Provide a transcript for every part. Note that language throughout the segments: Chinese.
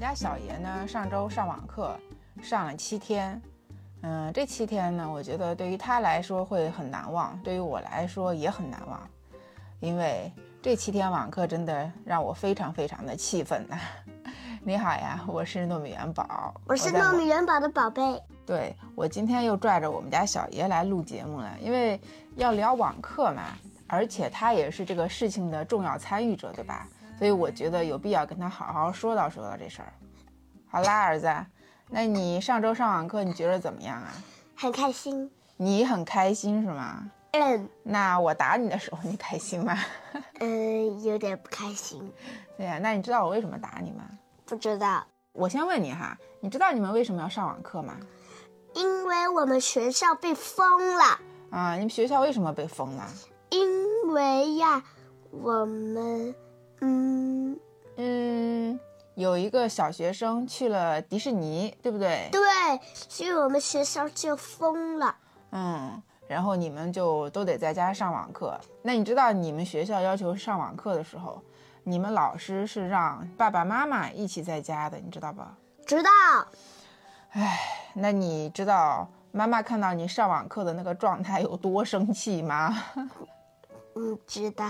家小爷呢，上周上网课上了七天，嗯，这七天呢，我觉得对于他来说会很难忘，对于我来说也很难忘，因为这七天网课真的让我非常非常的气愤呐。你好呀，我是糯米元宝，我是糯米元宝的宝贝。对我今天又拽着我们家小爷来录节目了，因为要聊网课嘛，而且他也是这个事情的重要参与者，对吧？所以我觉得有必要跟他好好说道说道这事儿。好啦，儿子，那你上周上网课你觉得怎么样啊？很开心。你很开心是吗？嗯那我打你的时候你开心吗？嗯，有点不开心，对呀，那你知道我为什么打你吗？不知道，我先问你哈，你知道你们为什么要上网课吗？因为我们学校被封了，啊，你们学校为什么被封了？因为呀，我们嗯，嗯，有一个小学生去了迪士尼，对不对？对，所以我们学校就封了。嗯，然后你们就都得在家上网课。那你知道你们学校要求上网课的时候，你们老师是让爸爸妈妈一起在家的，你知道吧？知道，哎那你知道妈妈看到你上网课的那个状态有多生气吗？嗯，知道，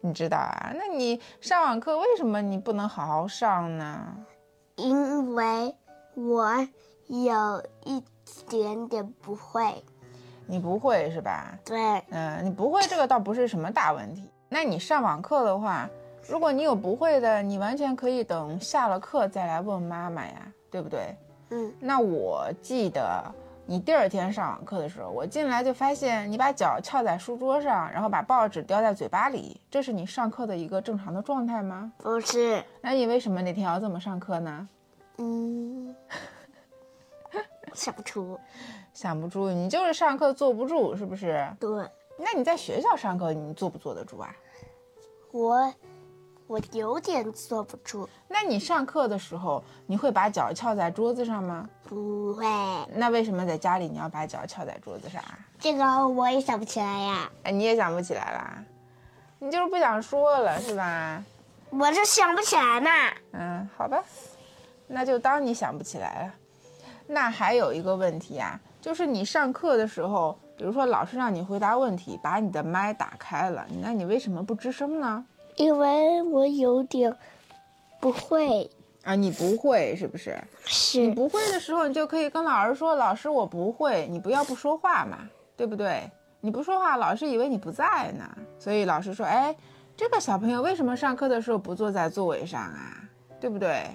你知道啊？那你上网课为什么你不能好好上呢？因为我有一点点不会。你不会是吧？对，嗯，你不会这个倒不是什么大问题。那你上网课的话，如果你有不会的，你完全可以等下了课再来问妈妈呀，对不对？嗯，那我记得你第二天上网课的时候，我进来就发现你把脚翘在书桌上，然后把报纸叼在嘴巴里，这是你上课的一个正常的状态吗？不是，那你为什么那天要这么上课呢？嗯，想不出。想不出，你就是上课坐不住，是不是？对，那你在学校上课，你坐不坐得住啊？我我有点坐不住，那你上课的时候，你会把脚翘在桌子上吗？不会，那为什么在家里你要把脚翘在桌子上啊？这个我也想不起来呀，哎，你也想不起来啦？你就是不想说了是吧？我就想不起来嘛。嗯，好吧，那就当你想不起来了。那还有一个问题啊，就是你上课的时候，比如说老师让你回答问题，把你的麦打开了，那你为什么不吱声呢？因为我有点不会，啊，你不会是不是？是你不会的时候，你就可以跟老师说：“老师，我不会。”你不要不说话嘛，对不对？你不说话，老师以为你不在呢。所以老师说：“哎，这个小朋友为什么上课的时候不坐在座位上啊？对不对？”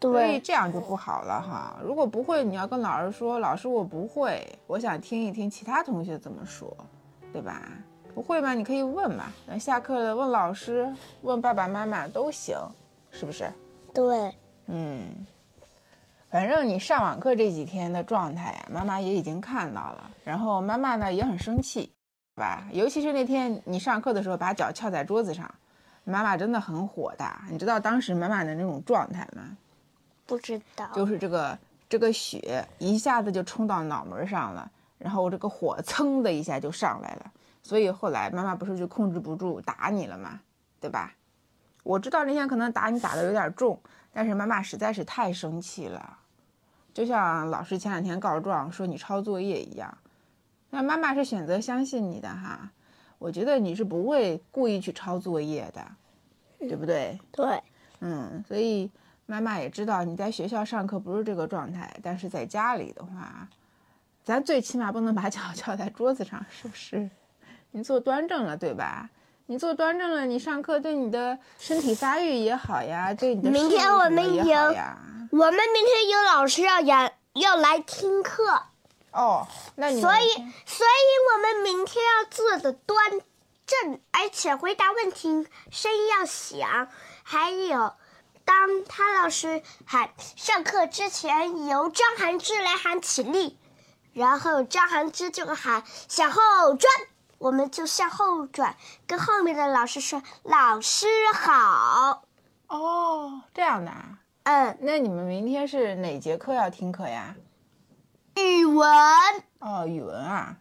对所以，这样就不好了哈。如果不会，你要跟老师说：“老师，我不会，我想听一听其他同学怎么说，对吧？”不会吗？你可以问嘛。等下课了问老师，问爸爸妈妈都行，是不是？对，嗯，反正你上网课这几天的状态呀，妈妈也已经看到了。然后妈妈呢也很生气，是吧？尤其是那天你上课的时候把脚翘在桌子上，妈妈真的很火大。你知道当时妈妈的那种状态吗？不知道，就是这个这个血一下子就冲到脑门上了，然后这个火噌的一下就上来了。所以后来妈妈不是就控制不住打你了吗？对吧？我知道那天可能打你打的有点重，但是妈妈实在是太生气了，就像老师前两天告状说你抄作业一样。那妈妈是选择相信你的哈，我觉得你是不会故意去抄作业的，对不对？对，嗯，所以妈妈也知道你在学校上课不是这个状态，但是在家里的话，咱最起码不能把脚 翘在桌子上，是不是？你坐端正了，对吧？你坐端正了，你上课对你的身体发育也好呀，对你的明天我们也好呀。我们明天有老师要演要来听课，哦，那你所以所以我们明天要坐的端正，而且回答问题声音要响，还有。当他老师喊上课之前，由张涵之来喊起立，然后张涵之就喊向后转，我们就向后转，跟后面的老师说：“老师好。哦这样的啊。”嗯，那你们明天是哪节课要听课呀？语文哦，语文啊。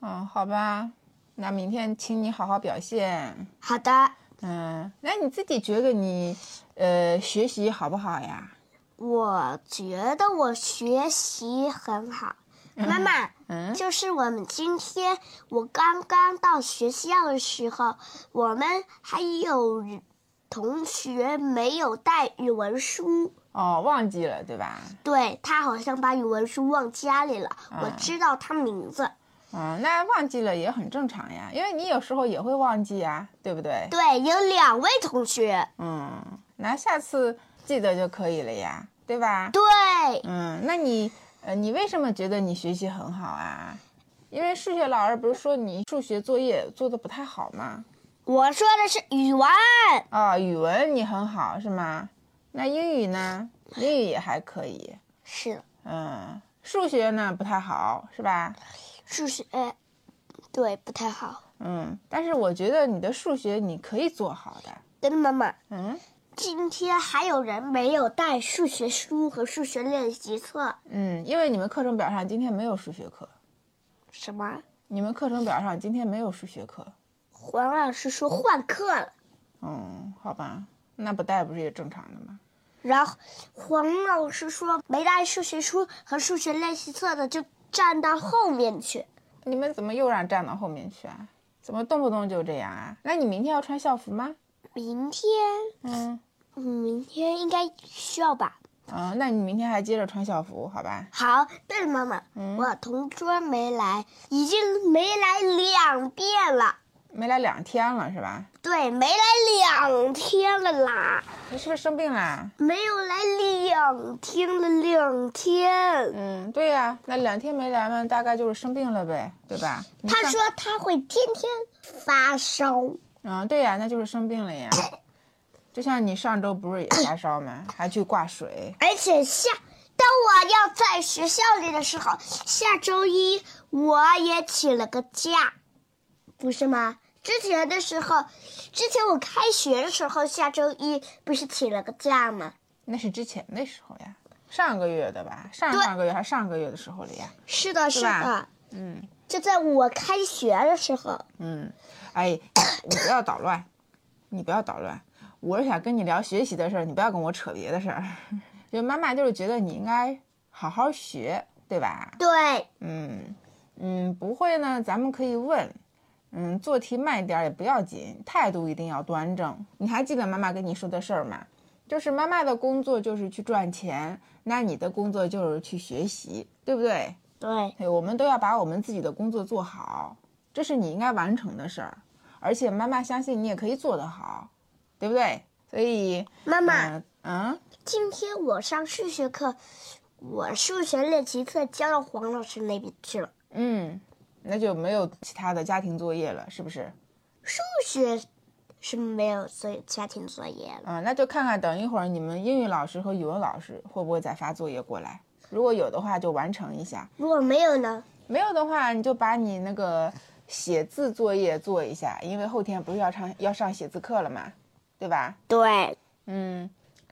嗯，好吧，那明天请你好好表现。好的，嗯，那你自己觉得你，呃，学习好不好呀？我觉得我学习很好。妈妈，嗯就是我们今天我刚刚到学校的时候，我们还有同学没有带语文书。哦，忘记了对吧？对他好像把语文书忘家里了，我知道他名字。嗯，那忘记了也很正常呀，因为你有时候也会忘记呀，对不对？对，有两位同学。嗯，那下次记得就可以了呀，对吧？对，嗯，那你呃，你为什么觉得你学习很好啊？因为数学老师不是说你数学作业做的不太好吗？我说的是语文。啊、语文你很好是吗？那英语呢？英语也还可以。是嗯，数学呢不太好是吧？数学，对，不太好。嗯，但是我觉得你的数学你可以做好的。对妈妈，嗯今天还有人没有带数学书和数学练习册。嗯，因为你们课程表上今天没有数学课，什么？你们课程表上今天没有数学课。黄老师说换课了，嗯，好吧，那不带不是也正常的吗？然后黄老师说没带数学书和数学练习册的就站到后面去。你们怎么又让站到后面去啊？怎么动不动就这样啊？那你明天要穿校服吗？明天，嗯嗯，明天应该需要吧？嗯，那你明天还接着穿校服，好吧？好，对了，妈妈，我同桌没来，已经没来两遍了。没来两天了是吧？对，没来两天了啦，你是不是生病啦？没有来两天了，两天。嗯，对呀、那两天没来嘛，大概就是生病了呗，对吧？他说他会天天发烧。嗯，对呀、那就是生病了呀。就像你上周不是也发烧吗？还去挂水。而且下，当我要在学校里的时候，下周一我也请了个假，不是吗？之前的时候，之前我开学的时候，下周一不是请了个假吗？那是之前的时候呀，上个月的吧？上上个月还上个月的时候了呀。是的，是的，嗯就在我开学的时候。嗯，哎，你不要捣乱，你不要捣乱。我是想跟你聊学习的事儿，你不要跟我扯别的事儿。就妈妈就是觉得你应该好好学，对吧？对，嗯嗯，不会呢，咱们可以问。嗯，做题慢一点儿也不要紧，态度一定要端正。你还记得妈妈跟你说的事儿吗？就是妈妈的工作就是去赚钱，那你的工作就是去学习，对不对？对，对，我们都要把我们自己的工作做好，这是你应该完成的事儿。而且妈妈相信你也可以做得好，对不对？所以，妈妈，嗯嗯，今天我上数学课，我数学练习册交到黄老师那边去了。嗯，那就没有其他的家庭作业了，是不是？数学是没有所有家庭作业了。嗯，那就看看等一会儿你们英语老师和语文老师会不会再发作业过来。如果有的话，就完成一下；如果没有呢？没有的话，你就把你那个写字作业做一下，因为后天不是要上要上写字课了嘛，对吧？对，嗯，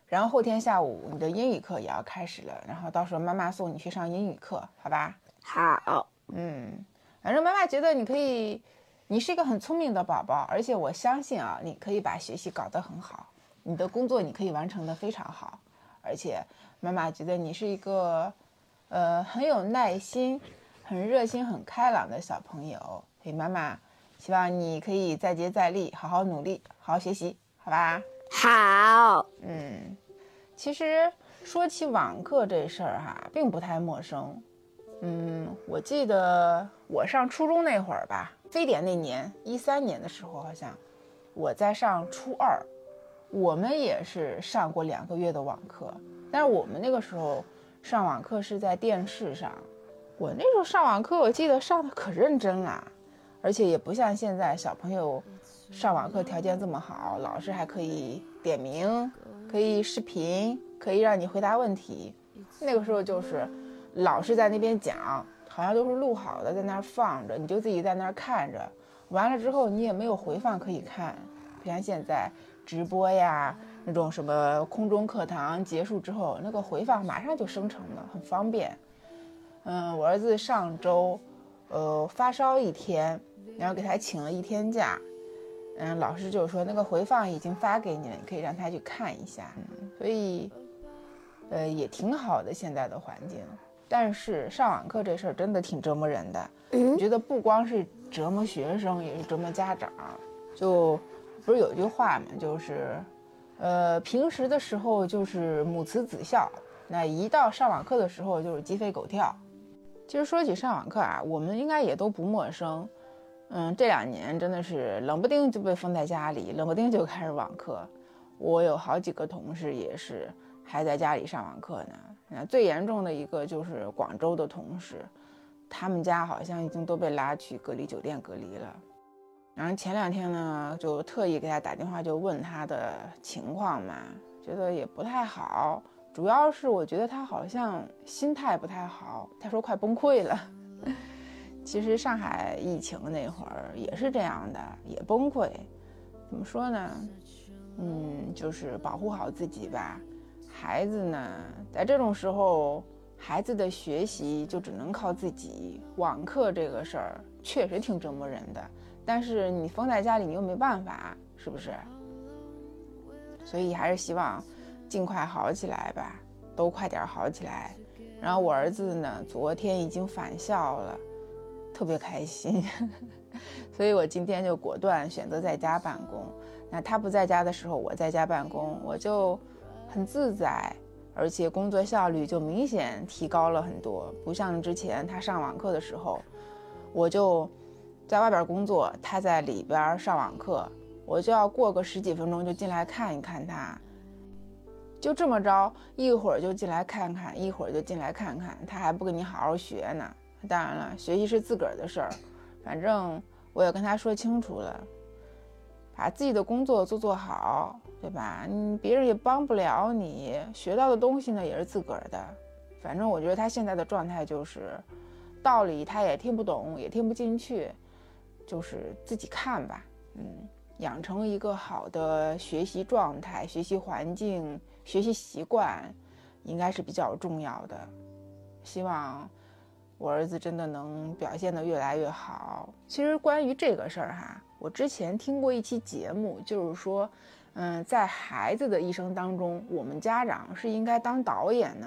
然后后天下午你的英语课也要开始了，然后到时候妈妈送你去上英语课，好吧？好，嗯，反正妈妈觉得你可以，你是一个很聪明的宝宝，而且我相信啊，你可以把学习搞得很好，你的工作你可以完成的非常好，而且妈妈觉得你是一个，呃，很有耐心、很热心、很开朗的小朋友，所以妈妈希望你可以再接再厉，好好努力，好好学习，好吧？好，嗯，其实说起网课这事儿哈，并不太陌生。嗯，我记得我上初中那会儿吧，非典那年，一三年的时候，好像我在上初二，我们也是上过两个月的网课，但是我们那个时候上网课是在电视上。我那时候上网课，我记得上的可认真啦，而且也不像现在小朋友上网课条件这么好，老师还可以点名，可以视频，可以让你回答问题。那个时候就是老师在那边讲，好像都是录好的，在那儿放着，你就自己在那儿看着。完了之后你也没有回放可以看，不像现在直播呀那种什么空中课堂结束之后，那个回放马上就生成了，很方便。嗯，我儿子上周，呃，发烧一天，然后给他请了一天假。嗯，老师就说那个回放已经发给你了，你可以让他去看一下。嗯，所以呃，也挺好的现在的环境。但是上网课这事儿真的挺折磨人的，我觉得不光是折磨学生，也是折磨家长。就不是有句话嘛，就是，呃，平时的时候就是母慈子孝，那一到上网课的时候就是鸡飞狗跳。其实说起上网课啊，我们应该也都不陌生。嗯，这两年真的是冷不丁就被封在家里，冷不丁就开始网课。我有好几个同事也是还在家里上网课呢。那最严重的一个就是广州的同事，他们家好像已经都被拉去隔离酒店隔离了。然后前两天呢，就特意给他打电话，就问他的情况嘛，觉得也不太好，主要是我觉得他好像心态不太好，他说快崩溃了。其实上海疫情那会儿也是这样的，也崩溃。怎么说呢？嗯，就是保护好自己吧。孩子呢，在这种时候，孩子的学习就只能靠自己。网课这个事儿确实挺折磨人的。但是你封在家里，你又没办法，是不是？所以还是希望尽快好起来吧，都快点好起来。然后我儿子呢，昨天已经返校了，特别开心。所以我今天就果断选择在家办公。那他不在家的时候，我在家办公，我就很自在，而且工作效率就明显提高了很多。不像之前他上网课的时候，我就。在外边工作，他在里边上网课，我就要过个十几分钟就进来看一看他，就这么着，一会儿就进来看看，一会儿就进来看看，他还不跟你好好学呢。当然了，学习是自个儿的事儿，反正我也跟他说清楚了，把自己的工作做做好，对吧？你别人也帮不了你，学到的东西呢也是自个儿的。反正我觉得他现在的状态就是，道理他也听不懂，也听不进去。就是自己看吧，嗯，养成一个好的学习状态、学习环境、学习习惯，应该是比较重要的。希望我儿子真的能表现得越来越好。其实关于这个事儿哈，我之前听过一期节目，就是说，嗯，在孩子的一生当中，我们家长是应该当导演呢，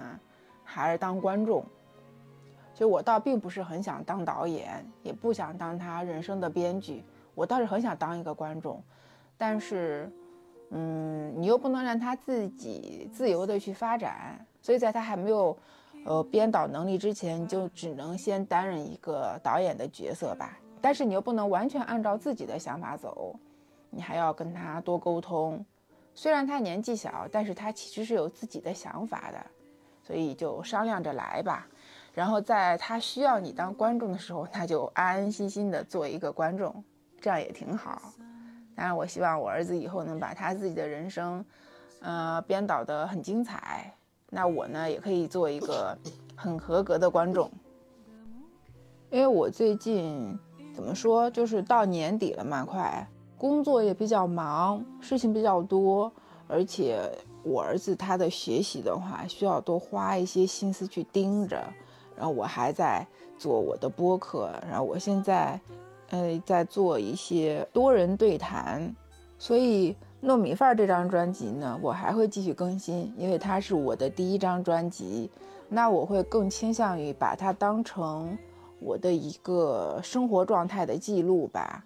还是当观众？所以我倒并不是很想当导演，也不想当他人生的编剧，我倒是很想当一个观众。但是，嗯，你又不能让他自己自由的去发展，所以在他还没有，呃，编导能力之前，就只能先担任一个导演的角色吧。但是你又不能完全按照自己的想法走，你还要跟他多沟通。虽然他年纪小，但是他其实是有自己的想法的，所以就商量着来吧。然后在他需要你当观众的时候，他就安安心心的做一个观众，这样也挺好。当然，我希望我儿子以后能把他自己的人生，呃，编导得很精彩。那我呢，也可以做一个很合格的观众。因为我最近怎么说，就是到年底了嘛，快工作也比较忙，事情比较多，而且我儿子他的学习的话，需要多花一些心思去盯着。然后我还在做我的播客，然后我现在，呃，在做一些多人对谈，所以糯米饭这张专辑呢，我还会继续更新，因为它是我的第一张专辑，那我会更倾向于把它当成我的一个生活状态的记录吧，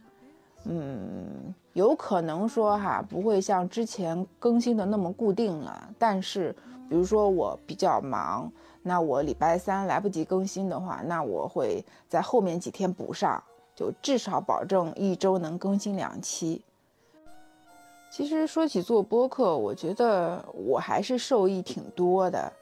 嗯，有可能说哈，不会像之前更新的那么固定了，但是比如说我比较忙。那我礼拜三来不及更新的话，那我会在后面几天补上，就至少保证一周能更新两期。其实说起做播客，我觉得我还是受益挺多的。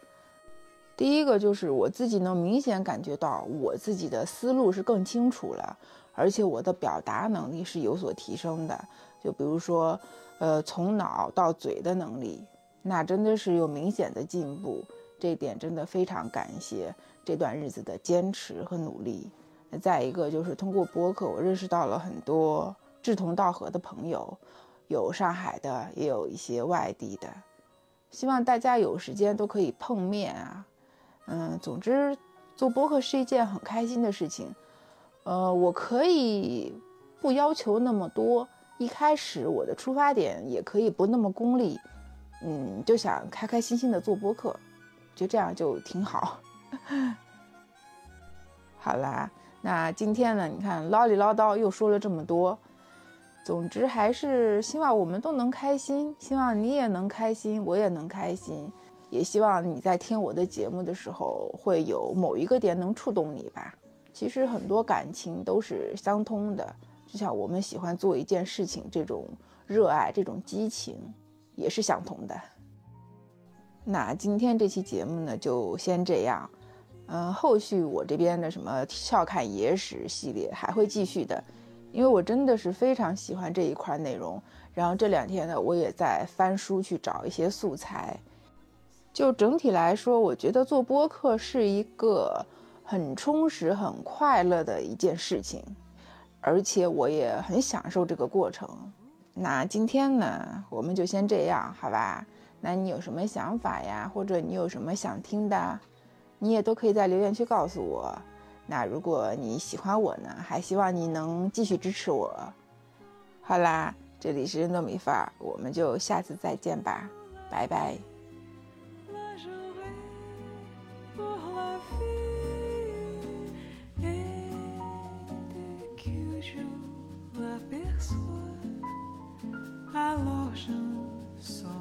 第一个就是我自己能明显感觉到我自己的思路是更清楚了，而且我的表达能力是有所提升的。就比如说，呃，从脑到嘴的能力，那真的是有明显的进步。这点真的非常感谢这段日子的坚持和努力。再一个就是通过播客，我认识到了很多志同道合的朋友，有上海的，也有一些外地的。希望大家有时间都可以碰面啊。嗯，总之做播客是一件很开心的事情。呃，我可以不要求那么多，一开始我的出发点也可以不那么功利。嗯，就想开开心心的做播客。就这样就挺好。好啦，那今天呢，你看唠里唠叨又说了这么多，总之还是希望我们都能开心，希望你也能开心，我也能开心，也希望你在听我的节目的时候会有某一个点能触动你吧。其实很多感情都是相通的，就像我们喜欢做一件事情，这种热爱、这种激情也是相同的。那今天这期节目呢，就先这样。嗯，后续我这边的什么笑看野史系列还会继续的，因为我真的是非常喜欢这一块内容。然后这两天呢，我也在翻书去找一些素材。就整体来说，我觉得做播客是一个很充实、很快乐的一件事情，而且我也很享受这个过程。那今天呢，我们就先这样，好吧？那你有什么想法呀？或者你有什么想听的？你也都可以在留言区告诉我。那如果你喜欢我呢，还希望你能继续支持我。好啦，这里是糯米饭，我们就下次再见吧，拜拜。Alors je sens